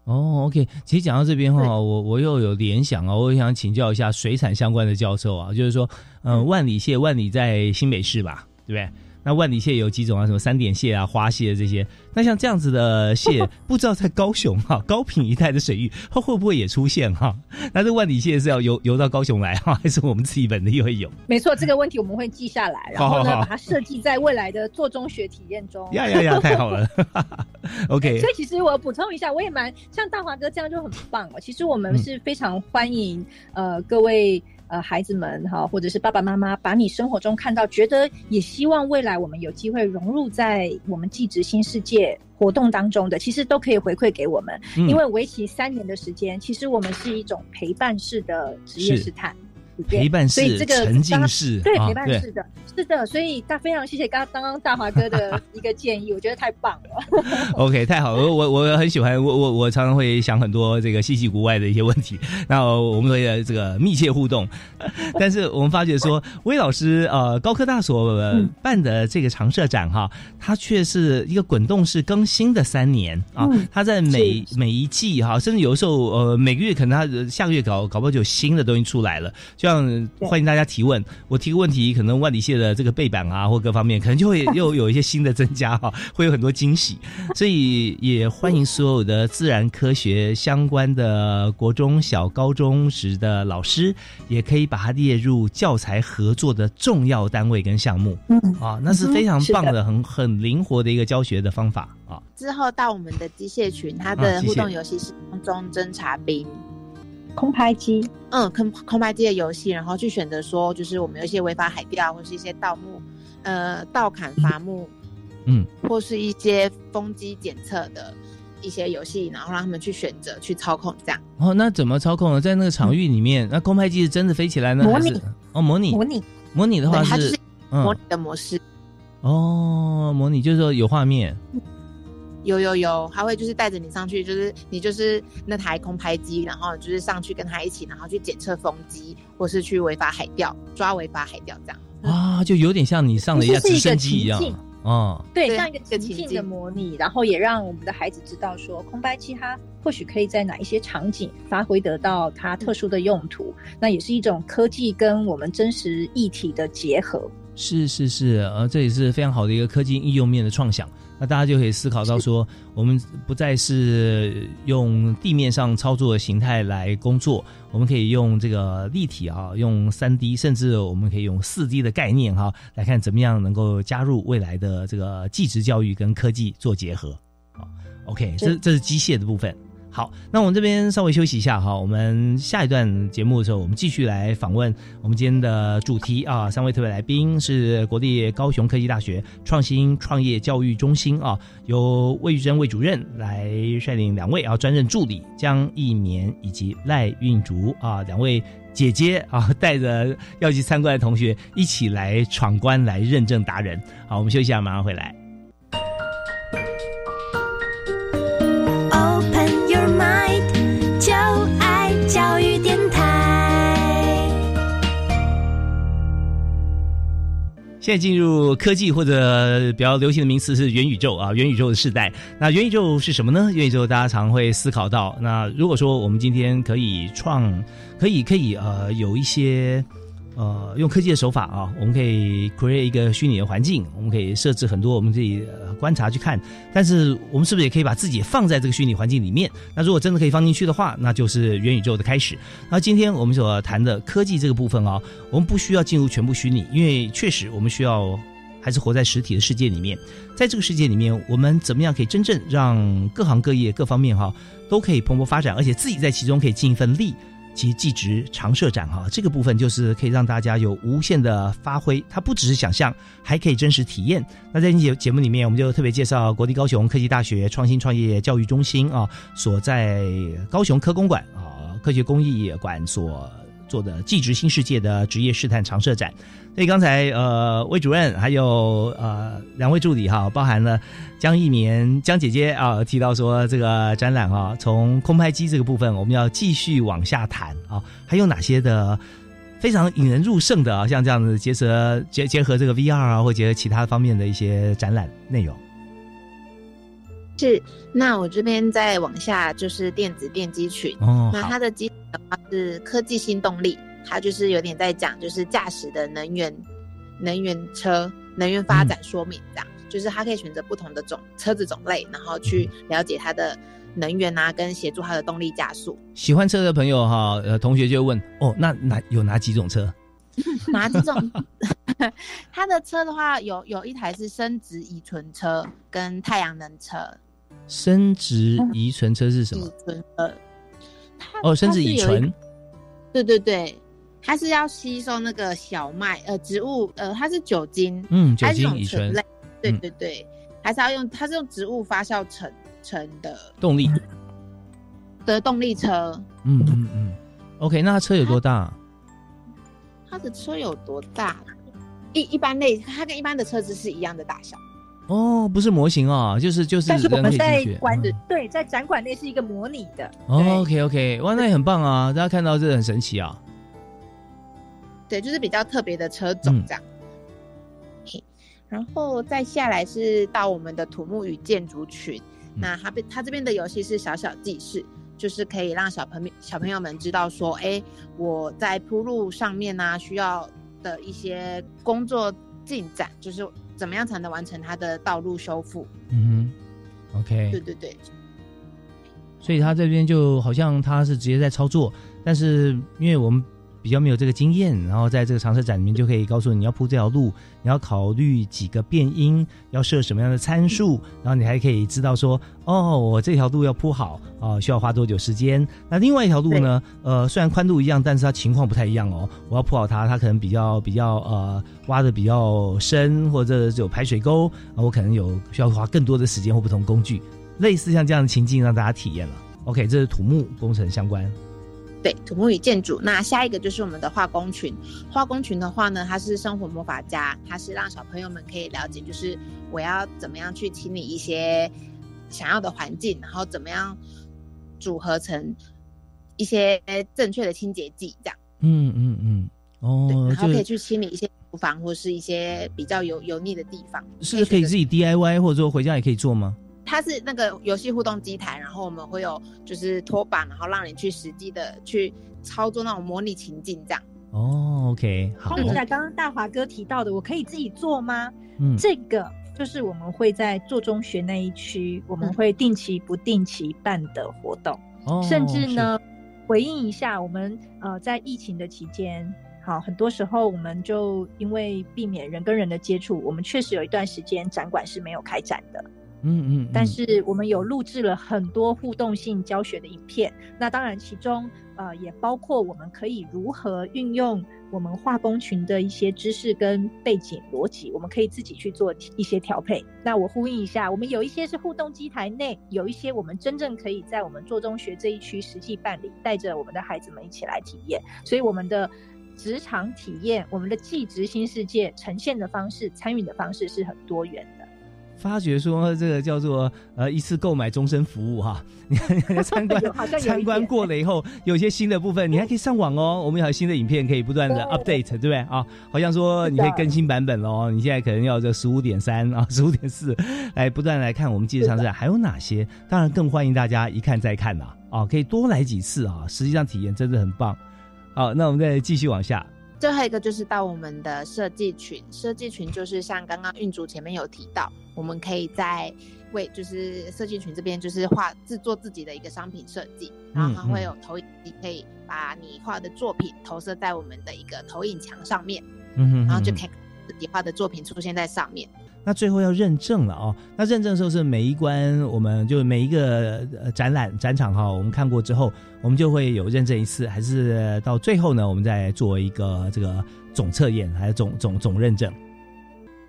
哦，OK，其实讲到这边哈，我我又有联想啊，我想请教一下水产相关的教授啊，就是说，嗯，万里蟹，万里在新北市吧，对不对？那万里蟹有几种啊？什么三点蟹啊、花蟹这些？那像这样子的蟹，<laughs> 不知道在高雄哈、高品一带的水域，它会不会也出现哈？那这万里蟹是要游游到高雄来哈，还是我们自己本地会有？没错，这个问题我们会记下来，然后呢，把它设计在未来的做中学体验中。呀呀呀！太好了，<laughs> OK。所以其实我补充一下，我也蛮像大华哥这样就很棒哦。其实我们是非常欢迎呃各位。呃，孩子们哈，或者是爸爸妈妈，把你生活中看到，觉得也希望未来我们有机会融入在我们继职新世界活动当中的，其实都可以回馈给我们。因为为期三年的时间，其实我们是一种陪伴式的职业试探。陪伴式、沉浸式，对陪伴式的，是的，所以大非常谢谢刚刚刚大华哥的一个建议，我觉得太棒了。OK，太好了，我我很喜欢，我我我常常会想很多这个稀奇古怪的一些问题，那我们会这个密切互动。但是我们发觉说，魏老师呃高科大所办的这个常设展哈，它却是一个滚动式更新的三年啊，它在每每一季哈，甚至有时候呃每个月可能它下个月搞搞不好就有新的东西出来了。这样欢迎大家提问，我提个问题，可能万里蟹的这个背板啊，或各方面，可能就会 <laughs> 又有一些新的增加哈，会有很多惊喜，所以也欢迎所有的自然科学相关的国中小、高中时的老师，也可以把它列入教材合作的重要单位跟项目。嗯啊，那是非常棒的，很很灵活的一个教学的方法啊。之后到我们的机械群，它的互动游戏是空中侦察兵。空拍机，嗯，空空拍机的游戏，然后去选择说，就是我们有一些违法海钓，或是一些盗墓，呃，盗砍伐木，嗯，或是一些风机检测的一些游戏，然后让他们去选择去操控这样。哦，那怎么操控呢？在那个场域里面，那空拍机是真的飞起来呢？模拟哦，模拟，模拟，模拟的话是模拟的模式。哦，模拟就是说有画面。有有有，他会就是带着你上去，就是你就是那台空拍机，然后就是上去跟他一起，然后去检测风机，或是去违法海钓，抓违法海钓这样。啊，就有点像你上了一架直升机一样。哦，对，像一个情境的模拟，然后也让我们的孩子知道说，空拍机它或许可以在哪一些场景发挥得到它特殊的用途。那也是一种科技跟我们真实一体的结合。是是是，呃，这也是非常好的一个科技应用面的创想。那大家就可以思考到说，我们不再是用地面上操作的形态来工作，我们可以用这个立体啊，用三 D，甚至我们可以用四 D 的概念哈，来看怎么样能够加入未来的这个技职教育跟科技做结合。啊，OK，这这是机械的部分。好，那我们这边稍微休息一下哈，我们下一段节目的时候，我们继续来访问我们今天的主题啊，三位特别来宾是国立高雄科技大学创新创业教育中心啊，由魏玉珍魏主任来率领两位啊专任助理江一绵以及赖运竹啊两位姐姐啊，带着要去参观的同学一起来闯关来认证达人。好，我们休息一下，马上回来。现在进入科技或者比较流行的名词是元宇宙啊，元宇宙的时代。那元宇宙是什么呢？元宇宙大家常会思考到，那如果说我们今天可以创，可以可以呃有一些。呃，用科技的手法啊，我们可以 create 一个虚拟的环境，我们可以设置很多我们自己呃观察去看。但是，我们是不是也可以把自己放在这个虚拟环境里面？那如果真的可以放进去的话，那就是元宇宙的开始。那今天我们所谈的科技这个部分啊，我们不需要进入全部虚拟，因为确实我们需要还是活在实体的世界里面。在这个世界里面，我们怎么样可以真正让各行各业各方面哈都可以蓬勃发展，而且自己在其中可以尽一份力？及技职长设展哈，这个部分就是可以让大家有无限的发挥，它不只是想象，还可以真实体验。那在节节目里面，我们就特别介绍国立高雄科技大学创新创业教育中心啊，所在高雄科工馆啊科学工艺馆所。做的技职新世界的职业试探长设展，所以刚才呃魏主任还有呃两位助理哈，包含了江一棉江姐姐啊，提到说这个展览啊，从空拍机这个部分我们要继续往下谈啊，还有哪些的非常引人入胜的啊，像这样子结合结结合这个 VR 啊，或结合其他方面的一些展览内容。是，那我这边再往下就是电子电机群，那它的基的话是科技新动力，它就是有点在讲就是驾驶的能源能源车能源发展说明这样，就是他可以选择不同的种车子种类，然后去了解它的能源啊，跟协助它的动力加速。喜欢车的朋友哈，呃，同学就问哦，那哪有哪几种车？<laughs> 哪几种？<laughs> 他的车的话，有有一台是生殖乙醇车跟太阳能车。生殖乙醇车是什么？呃，哦，生殖乙醇，对对对，它是要吸收那个小麦呃植物呃，它是酒精，嗯，酒精乙醇类，对对对，还是要用它是用植物发酵成成的动力的动力车，嗯嗯嗯，OK，那它车有多大？它的车有多大？一一般类，它跟一般的车子是一样的大小。哦，不是模型哦，就是就是。但是我们在馆对在展馆内是一个模拟的。哦 OK OK，哇，那也很棒啊！大家看到这很神奇啊。对，就是比较特别的车种这样。然后再下来是到我们的土木与建筑群，那它它这边的游戏是小小记事，就是可以让小朋友小朋友们知道说，哎，我在铺路上面呢需要的一些工作进展，就是。怎么样才能完成它的道路修复？嗯哼，OK，对对对，所以他这边就好像他是直接在操作，但是因为我们。比较没有这个经验，然后在这个长车展里面就可以告诉你要铺这条路，你要考虑几个变音，要设什么样的参数，然后你还可以知道说，哦，我这条路要铺好啊，需要花多久时间？那另外一条路呢？呃，虽然宽度一样，但是它情况不太一样哦。我要铺好它，它可能比较比较呃挖的比较深，或者有排水沟啊，我可能有需要花更多的时间或不同工具，类似像这样的情境让大家体验了。OK，这是土木工程相关。对土木与建筑，那下一个就是我们的化工群。化工群的话呢，它是生活魔法家，它是让小朋友们可以了解，就是我要怎么样去清理一些想要的环境，然后怎么样组合成一些正确的清洁剂，这样。嗯嗯嗯，哦，然后可以去清理一些厨房或是一些比较油油腻的地方。是可以自己 DIY，或者说回家也可以做吗？它是那个游戏互动机台，然后我们会有就是拖板，然后让你去实际的去操作那种模拟情境这样。哦，OK，好。一下刚刚大华哥提到的，我可以自己做吗？嗯，这个就是我们会在做中学那一区，我们会定期不定期办的活动，甚至呢，回应一下我们呃在疫情的期间，好，很多时候我们就因为避免人跟人的接触，我们确实有一段时间展馆是没有开展的。嗯嗯，但是我们有录制了很多互动性教学的影片，那当然其中呃也包括我们可以如何运用我们化工群的一些知识跟背景逻辑，我们可以自己去做一些调配。那我呼应一下，我们有一些是互动机台内，有一些我们真正可以在我们做中学这一区实际办理，带着我们的孩子们一起来体验。所以我们的职场体验，我们的技职新世界呈现的方式、参与的方式是很多元的。发觉说这个叫做呃一次购买终身服务哈，你 <laughs> 看参观参观过了以后，有些新的部分你还可以上网哦。我们有新的影片可以不断的 update，对不对啊？好像说你可以更新版本喽。你现在可能要这十五点三啊，<laughs> 十五点四来不断来看我们记者上站还有哪些？当然更欢迎大家一看再看呐啊，可以多来几次啊，实际上体验真的很棒。好，那我们再继续往下。最后一个就是到我们的设计群，设计群就是像刚刚运主前面有提到，我们可以在为就是设计群这边就是画制作自己的一个商品设计，然后它会有投影机，可以把你画的作品投射在我们的一个投影墙上面，嗯哼然后就可以自己画的作品出现在上面。那最后要认证了哦。那认证的时候是每一关，我们就每一个展览展场哈，我们看过之后，我们就会有认证一次，还是到最后呢，我们再做一个这个总测验，还是总总总认证？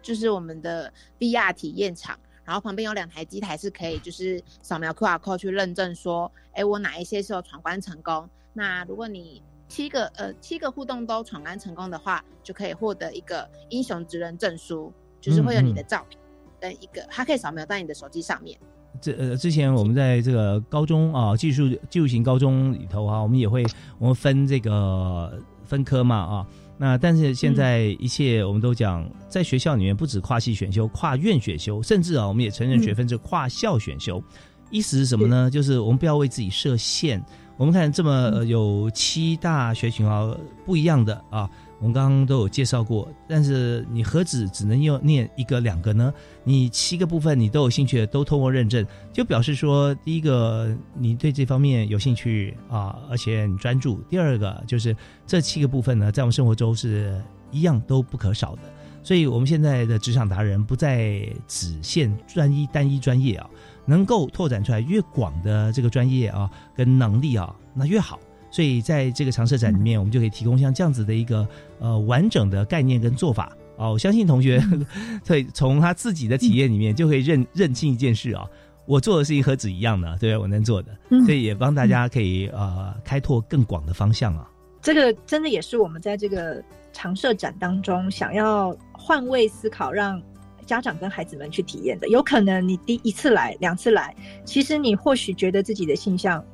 就是我们的 VR 体验场，然后旁边有两台机台是可以就是扫描 QR code 去认证说，哎，我哪一些是有闯关成功？那如果你七个呃七个互动都闯关成功的话，就可以获得一个英雄职人证书。就是会有你的照片跟一个，它可以扫描在你的手机上面。这呃，之前我们在这个高中啊，技术技术型高中里头啊，我们也会我们分这个分科嘛啊。那但是现在一切我们都讲，在学校里面不止跨系选修、跨院选修，甚至啊，我们也承认学分是跨校选修。意思是什么呢？就是我们不要为自己设限。我们看这么有七大学群啊，不一样的啊。我们刚刚都有介绍过，但是你何止只能用念一个两个呢？你七个部分你都有兴趣的，都通过认证，就表示说，第一个你对这方面有兴趣啊，而且你专注；第二个就是这七个部分呢，在我们生活中是一样都不可少的。所以，我们现在的职场达人不再只限专一单一专业啊，能够拓展出来越广的这个专业啊跟能力啊，那越好。所以在这个常设展里面，我们就可以提供像这样子的一个呃完整的概念跟做法哦。我相信同学 <laughs> 对从他自己的体验里面就可以认认清一件事啊，我做的事情何止一样呢？对我能做的，所以也帮大家可以呃开拓更广的方向啊。这个真的也是我们在这个常设展当中想要换位思考，让家长跟孩子们去体验的。有可能你第一次来、两次来，其实你或许觉得自己的形象。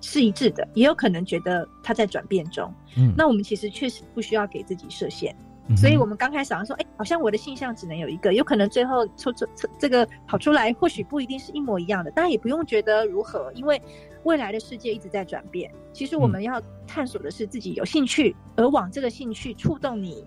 是一致的，也有可能觉得他在转变中。嗯，那我们其实确实不需要给自己设限，所以我们刚开始好像说，哎，好像我的性向只能有一个，有可能最后抽抽这个跑出来，或许不一定是一模一样的，大家也不用觉得如何，因为未来的世界一直在转变。其实我们要探索的是自己有兴趣，而往这个兴趣触动你。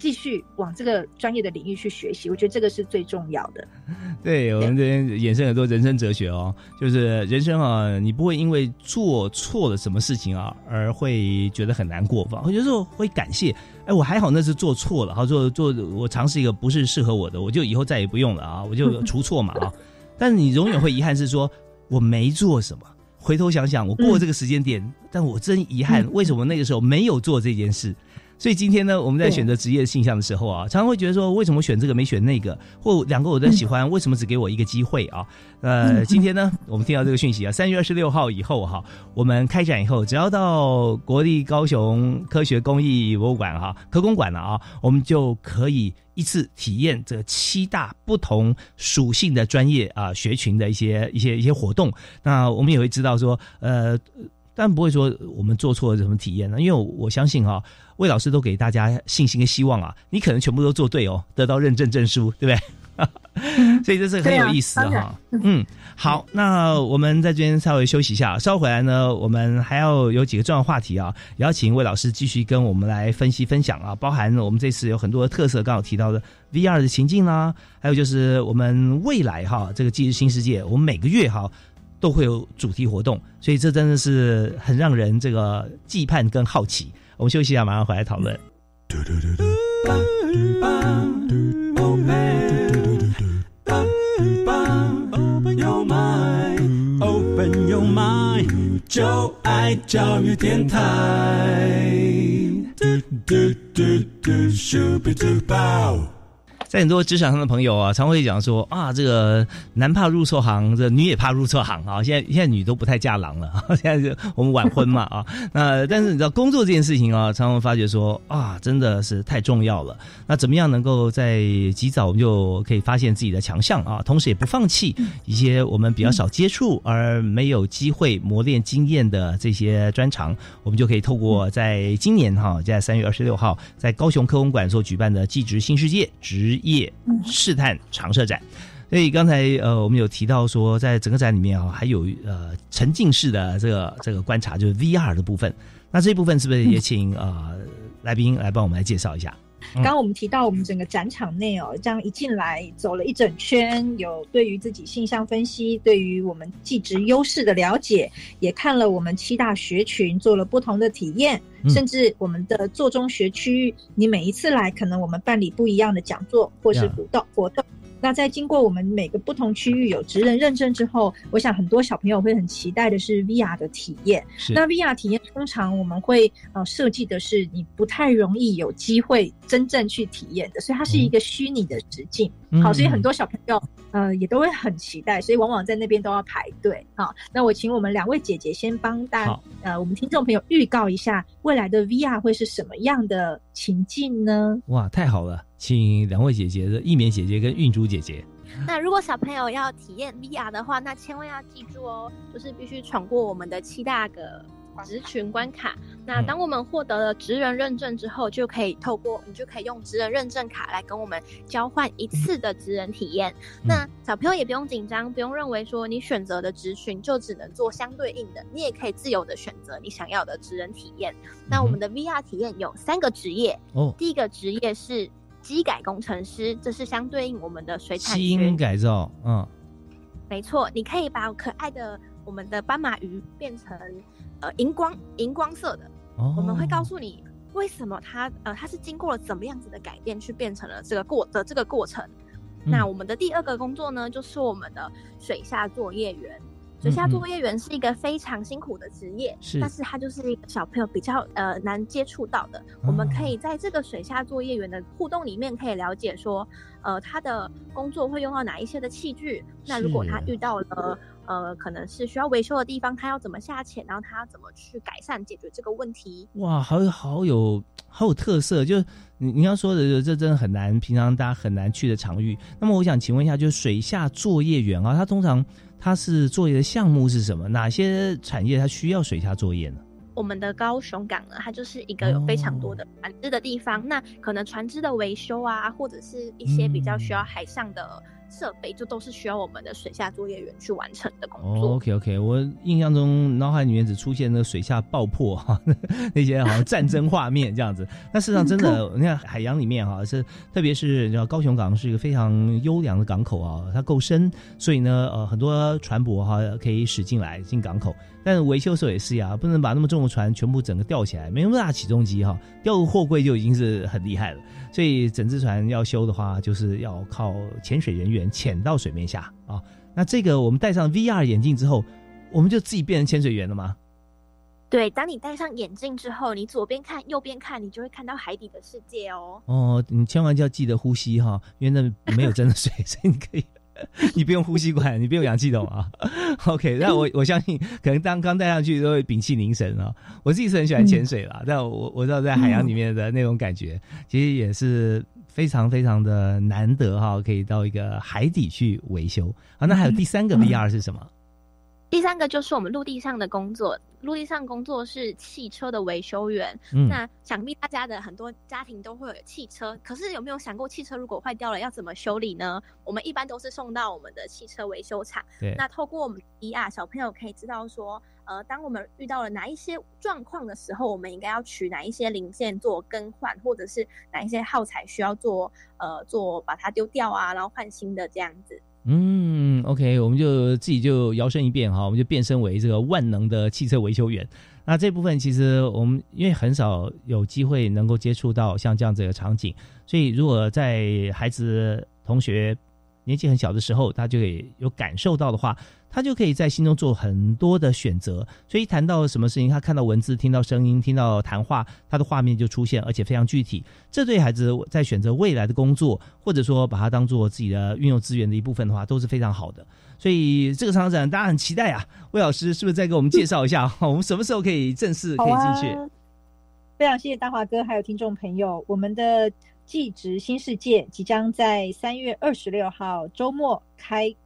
继续往这个专业的领域去学习，我觉得这个是最重要的。<laughs> 对我们这边衍生很多人生哲学哦，就是人生啊，你不会因为做错了什么事情啊而会觉得很难过吧？有时候会感谢，哎，我还好那是做错了，好做做我尝试一个不是适合我的，我就以后再也不用了啊，我就除错嘛啊。<laughs> 但是你永远会遗憾是说我没做什么，回头想想我过这个时间点，但我真遗憾，为什么那个时候没有做这件事？所以今天呢，我们在选择职业性向的时候啊，常常会觉得说，为什么选这个没选那个，或两个我都喜欢，为什么只给我一个机会啊？呃，今天呢，我们听到这个讯息啊，三月二十六号以后哈，我们开展以后，只要到国立高雄科学工艺博物馆哈，科工馆了啊，我们就可以一次体验这七大不同属性的专业啊学群的一些一些一些活动。那我们也会知道说，呃。但不会说我们做错了什么体验呢？因为我相信哈，魏老师都给大家信心跟希望啊。你可能全部都做对哦，得到认证证书，对不对？<laughs> 所以这是很有意思哈。嗯，好，那我们在这边稍微休息一下，稍后回来呢，我们还要有几个重要话题啊，邀请魏老师继续跟我们来分析分享啊，包含我们这次有很多的特色，刚好提到的 VR 的情境啦，还有就是我们未来哈这个记忆新世界，我们每个月哈都会有主题活动，所以这真的是很让人这个期盼跟好奇。我们休息一下，马上回来讨论。Open your mind，就爱教育电台。在很多职场上的朋友啊，常会讲说啊，这个男怕入错行，这女也怕入错行啊。现在现在女都不太嫁郎了，<laughs> 现在就我们晚婚嘛 <laughs> 啊。那但是你知道工作这件事情啊，常常发觉说啊，真的是太重要了。那怎么样能够在及早我们就可以发现自己的强项啊，同时也不放弃一些我们比较少接触而没有机会磨练经验的这些专长，我们就可以透过在今年哈，在三月二十六号在高雄科工馆所举办的“技职新世界”职业试探长设展，所以刚才呃，我们有提到说，在整个展里面啊，还有呃沉浸式的这个这个观察，就是 VR 的部分。那这一部分是不是也请呃来宾来帮我们来介绍一下？刚刚我们提到，我们整个展场内哦，这样一进来走了一整圈，有对于自己性向分析，对于我们技职优势的了解，也看了我们七大学群做了不同的体验，甚至我们的座中学区域，你每一次来，可能我们办理不一样的讲座或是活动活动。那在经过我们每个不同区域有职人认证之后，我想很多小朋友会很期待的是 VR 的体验。那 VR 体验通常我们会呃设计的是你不太容易有机会真正去体验的，所以它是一个虚拟的实境。好，所以很多小朋友呃也都会很期待，所以往往在那边都要排队。好，那我请我们两位姐姐先帮大呃我们听众朋友预告一下未来的 VR 会是什么样的情境呢？哇，太好了！请两位姐姐的一棉姐姐跟运珠姐姐。那如果小朋友要体验 VR 的话，那千万要记住哦，就是必须闯过我们的七大个职群关卡。那当我们获得了职人认证之后，就可以透过你就可以用职人认证卡来跟我们交换一次的职人体验。那小朋友也不用紧张，不用认为说你选择的职群就只能做相对应的，你也可以自由的选择你想要的职人体验。那我们的 VR 体验有三个职业哦，第一个职业是。机改工程师，这是相对应我们的水产基因改造，嗯，没错，你可以把可爱的我们的斑马鱼变成呃荧光荧光色的，我们会告诉你为什么它呃它是经过了怎么样子的改变去变成了这个过的这个过程。那我们的第二个工作呢，就是我们的水下作业员。水下作业员是一个非常辛苦的职业，是，但是他就是一个小朋友比较呃难接触到的。我们可以在这个水下作业员的互动里面，可以了解说，呃，他的工作会用到哪一些的器具。那如果他遇到了呃可能是需要维修的地方，他要怎么下潜，然后他要怎么去改善解决这个问题？哇，好有好有好有特色，就是你你要说的这真的很难，平常大家很难去的场域。那么我想请问一下，就是水下作业员啊，他通常。他是作业的项目是什么？哪些产业它需要水下作业呢？我们的高雄港呢，它就是一个有非常多的船只的地方。那可能船只的维修啊，或者是一些比较需要海上的。设备就都是需要我们的水下作业员去完成的工作。OK OK，我印象中脑海里面只出现那水下爆破哈，<laughs> 那些好像战争画面这样子。那事实上真的，你看海洋里面哈是，特别是你知道高雄港是一个非常优良的港口啊，它够深，所以呢呃很多船舶哈可以驶进来进港口。但是维修时候也是呀，不能把那么重的船全部整个吊起来，没那么大起重机哈，吊个货柜就已经是很厉害了。所以整只船要修的话，就是要靠潜水人员潜到水面下啊。那这个我们戴上 VR 眼镜之后，我们就自己变成潜水员了吗？对，当你戴上眼镜之后，你左边看右边看，你就会看到海底的世界哦。哦，你千万就要记得呼吸哈，因为那没有真的水，<laughs> 所以你可以。<laughs> 你不用呼吸管，你不用氧气筒啊。<laughs> OK，那我我相信，可能当刚戴上去都会屏气凝神啊。我自己是很喜欢潜水啦，但我我知道在海洋里面的那种感觉，其实也是非常非常的难得哈，可以到一个海底去维修啊。那还有第三个 VR 是什么？第三个就是我们陆地上的工作，陆地上工作是汽车的维修员。嗯，那想必大家的很多家庭都会有汽车，可是有没有想过，汽车如果坏掉了要怎么修理呢？我们一般都是送到我们的汽车维修厂。对，那透过我们 ER，小朋友可以知道说，呃，当我们遇到了哪一些状况的时候，我们应该要取哪一些零件做更换，或者是哪一些耗材需要做呃做把它丢掉啊，然后换新的这样子。嗯，OK，我们就自己就摇身一变哈，我们就变身为这个万能的汽车维修员。那这部分其实我们因为很少有机会能够接触到像这样子的场景，所以如果在孩子同学。年纪很小的时候，他就可有感受到的话，他就可以在心中做很多的选择。所以谈到什么事情，他看到文字、听到声音、听到谈话，他的画面就出现，而且非常具体。这对孩子在选择未来的工作，或者说把它当做自己的运用资源的一部分的话，都是非常好的。所以这个场展大家很期待啊！魏老师是不是再给我们介绍一下，我们什么时候可以正式可以进去？非常谢谢大华哥，还有听众朋友，我们的。技职新世界即将在三月二十六号周末开幕，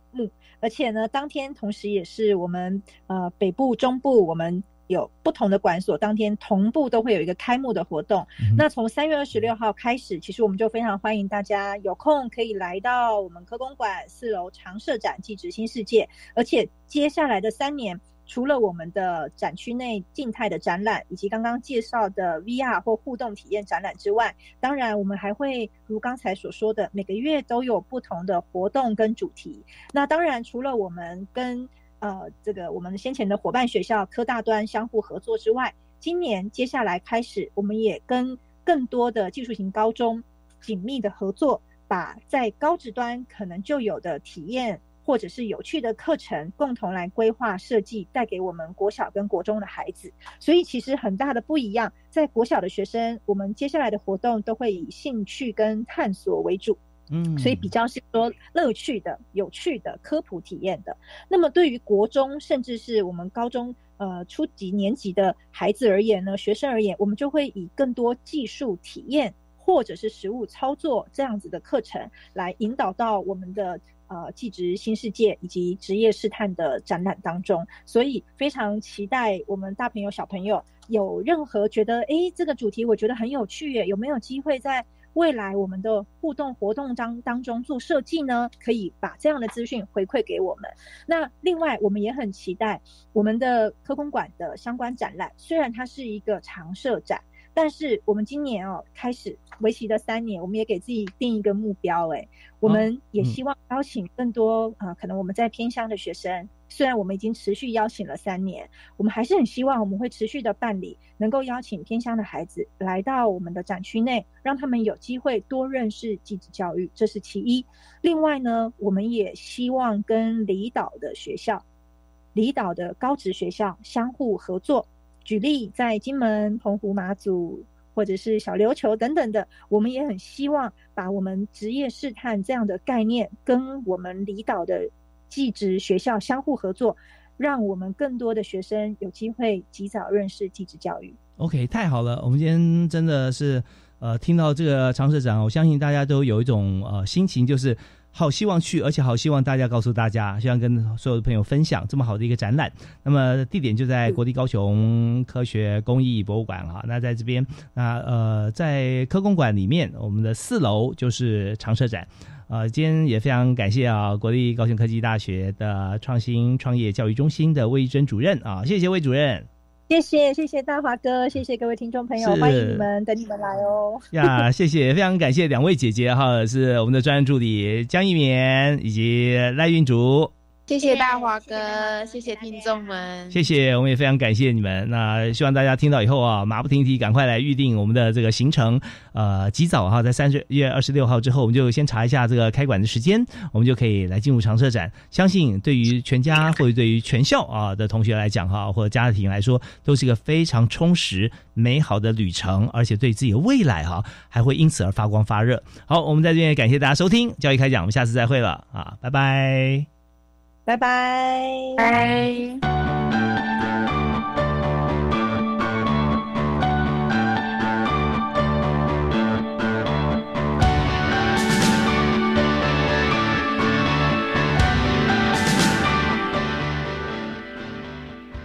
而且呢，当天同时也是我们呃北部、中部，我们有不同的馆所，当天同步都会有一个开幕的活动。那从三月二十六号开始，其实我们就非常欢迎大家有空可以来到我们科工馆四楼常设展技职新世界，而且接下来的三年。除了我们的展区内静态的展览，以及刚刚介绍的 VR 或互动体验展览之外，当然我们还会如刚才所说的，每个月都有不同的活动跟主题。那当然，除了我们跟呃这个我们先前的伙伴学校科大端相互合作之外，今年接下来开始，我们也跟更多的技术型高中紧密的合作，把在高职端可能就有的体验。或者是有趣的课程，共同来规划设计，带给我们国小跟国中的孩子。所以其实很大的不一样，在国小的学生，我们接下来的活动都会以兴趣跟探索为主，嗯，所以比较是说乐趣的、有趣的科普体验的。那么对于国中，甚至是我们高中呃初级年级的孩子而言呢，学生而言，我们就会以更多技术体验或者是实物操作这样子的课程来引导到我们的。呃，技职新世界以及职业试探的展览当中，所以非常期待我们大朋友小朋友有任何觉得，哎，这个主题我觉得很有趣耶，有没有机会在未来我们的互动活动当当中做设计呢？可以把这样的资讯回馈给我们。那另外，我们也很期待我们的科工馆的相关展览，虽然它是一个常设展。但是我们今年哦开始为期的三年，我们也给自己定一个目标，哎，我们也希望邀请更多啊，可能我们在偏乡的学生，虽然我们已经持续邀请了三年，我们还是很希望我们会持续的办理，能够邀请偏乡的孩子来到我们的展区内，让他们有机会多认识继子教育，这是其一。另外呢，我们也希望跟离岛的学校、离岛的高职学校相互合作。举例，在金门、澎湖、马祖，或者是小琉球等等的，我们也很希望把我们职业试探这样的概念，跟我们离岛的技职学校相互合作，让我们更多的学生有机会及早认识技职教育。OK，太好了，我们今天真的是呃，听到这个常社长，我相信大家都有一种呃心情，就是。好希望去，而且好希望大家告诉大家，希望跟所有的朋友分享这么好的一个展览。那么地点就在国立高雄科学工艺博物馆哈。那在这边，那呃，在科工馆里面，我们的四楼就是常设展。呃，今天也非常感谢啊，国立高雄科技大学的创新创业教育中心的魏一珍主任啊，谢谢魏主任。谢谢谢谢大华哥，谢谢各位听众朋友，欢迎你们，等你们来哦。呀，<laughs> 谢谢，非常感谢两位姐姐哈，是我们的专案助理江一棉以及赖运竹。谢谢大华哥，谢谢听众们，谢谢，我们也非常感谢你们。那希望大家听到以后啊，马不停蹄，赶快来预定我们的这个行程。呃，及早哈，在三十月二十六号之后，我们就先查一下这个开馆的时间，我们就可以来进入长社展。相信对于全家或者对于全校啊的同学来讲哈，或者家庭来说，都是一个非常充实、美好的旅程，而且对自己的未来哈，还会因此而发光发热。好，我们在这边感谢大家收听教育开讲，我们下次再会了啊，拜拜。拜拜，拜。